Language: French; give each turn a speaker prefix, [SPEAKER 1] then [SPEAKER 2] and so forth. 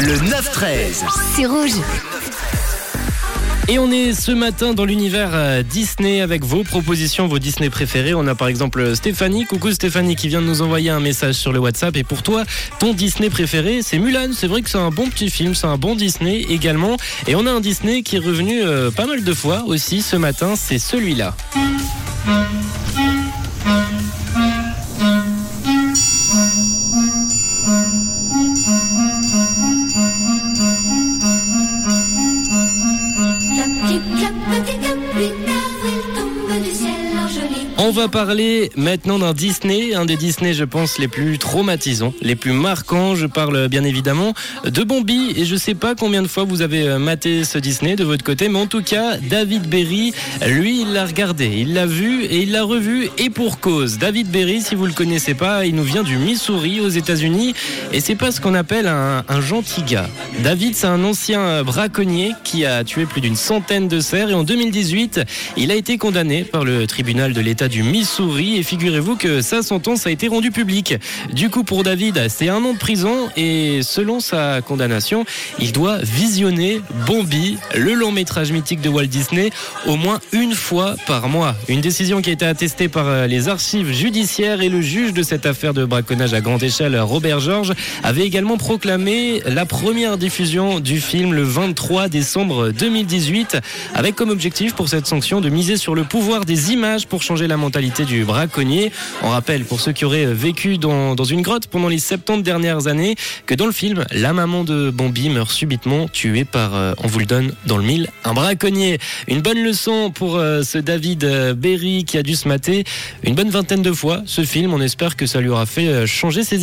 [SPEAKER 1] Le 9-13.
[SPEAKER 2] C'est rouge.
[SPEAKER 3] Et on est ce matin dans l'univers euh, Disney avec vos propositions, vos Disney préférés. On a par exemple Stéphanie. Coucou Stéphanie qui vient de nous envoyer un message sur le WhatsApp. Et pour toi, ton Disney préféré, c'est Mulan. C'est vrai que c'est un bon petit film, c'est un bon Disney également. Et on a un Disney qui est revenu euh, pas mal de fois aussi ce matin, c'est celui-là. tombe du ciel. On va parler maintenant d'un Disney, un des Disney, je pense, les plus traumatisants, les plus marquants. Je parle bien évidemment de Bambi et je sais pas combien de fois vous avez euh, maté ce Disney de votre côté, mais en tout cas, David Berry, lui, il l'a regardé, il l'a vu et il l'a revu et pour cause. David Berry, si vous le connaissez pas, il nous vient du Missouri aux États-Unis et c'est pas ce qu'on appelle un, un gentil gars. David, c'est un ancien braconnier qui a tué plus d'une centaine de cerfs et en 2018, il a été condamné par le tribunal de l'État du Missouri et figurez-vous que sa sentence a été rendue publique. Du coup pour David c'est un an de prison et selon sa condamnation il doit visionner Bambi, le long métrage mythique de Walt Disney au moins une fois par mois. Une décision qui a été attestée par euh, les archives judiciaires et le juge de cette affaire de braconnage à grande échelle Robert Georges avait également proclamé la première diffusion du film le 23 décembre 2018 avec comme objectif pour cette sanction de miser sur le pouvoir des images pour changer la mentalité du braconnier. On rappelle pour ceux qui auraient vécu dans, une grotte pendant les 70 dernières années que dans le film, la maman de Bambi meurt subitement tuée par, euh, on vous le donne dans le mille, un braconnier. Une bonne leçon pour euh, ce David euh, Berry qui a dû se mater une bonne vingtaine de fois ce film. On espère que ça lui aura fait changer ses idées.